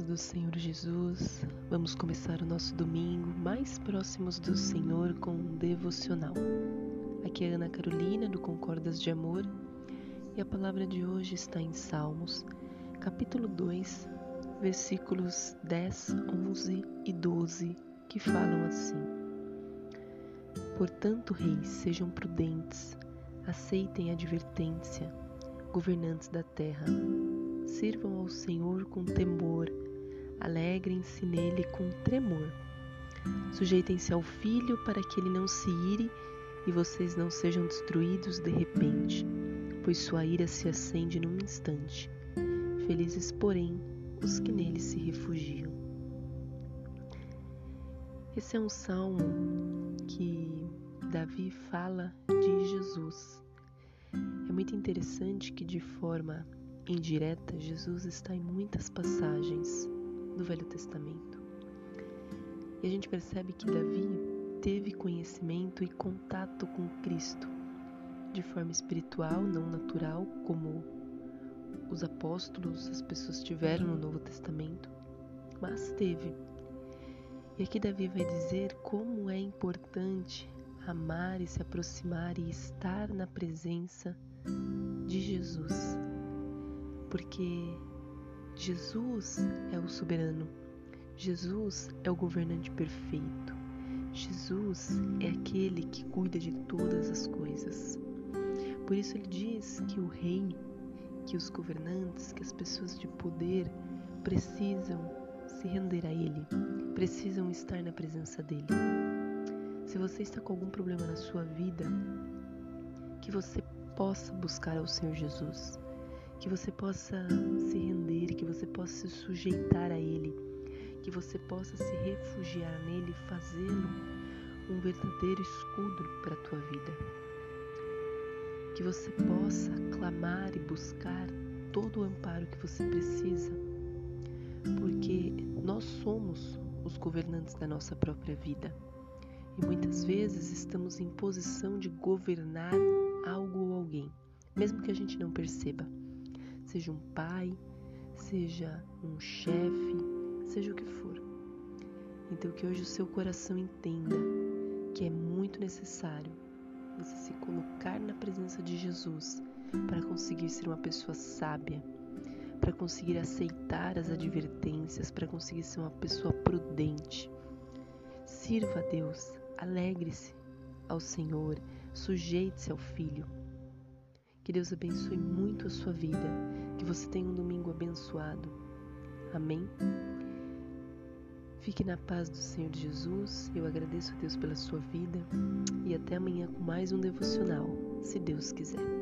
do Senhor Jesus, vamos começar o nosso domingo mais próximos do Senhor com um devocional. Aqui é Ana Carolina do Concordas de Amor e a palavra de hoje está em Salmos, capítulo 2, versículos 10, 11 e 12, que falam assim: Portanto, reis, sejam prudentes, aceitem a advertência, governantes da terra Sirvam ao Senhor com temor, alegrem-se nele com tremor. Sujeitem-se ao Filho para que ele não se ire e vocês não sejam destruídos de repente, pois sua ira se acende num instante. Felizes, porém, os que nele se refugiam. Esse é um salmo que Davi fala de Jesus. É muito interessante que, de forma indireta, Jesus está em muitas passagens do Velho Testamento. E a gente percebe que Davi teve conhecimento e contato com Cristo de forma espiritual, não natural, como os apóstolos, as pessoas tiveram no Novo Testamento, mas teve. E aqui Davi vai dizer como é importante amar e se aproximar e estar na presença de Jesus porque Jesus é o soberano, Jesus é o governante perfeito, Jesus é aquele que cuida de todas as coisas. Por isso ele diz que o rei, que os governantes, que as pessoas de poder precisam se render a ele, precisam estar na presença dele. Se você está com algum problema na sua vida, que você possa buscar ao Senhor Jesus que você possa se render, que você possa se sujeitar a Ele, que você possa se refugiar nele, fazê-lo um verdadeiro escudo para a tua vida. Que você possa clamar e buscar todo o amparo que você precisa, porque nós somos os governantes da nossa própria vida e muitas vezes estamos em posição de governar algo ou alguém, mesmo que a gente não perceba seja um pai, seja um chefe, seja o que for. Então, que hoje o seu coração entenda que é muito necessário você se colocar na presença de Jesus para conseguir ser uma pessoa sábia, para conseguir aceitar as advertências, para conseguir ser uma pessoa prudente. Sirva a Deus, alegre-se ao Senhor, sujeite-se ao Filho. Que Deus abençoe muito a sua vida que você tenha um domingo abençoado. Amém? Fique na paz do Senhor Jesus. Eu agradeço a Deus pela sua vida e até amanhã com mais um devocional, se Deus quiser.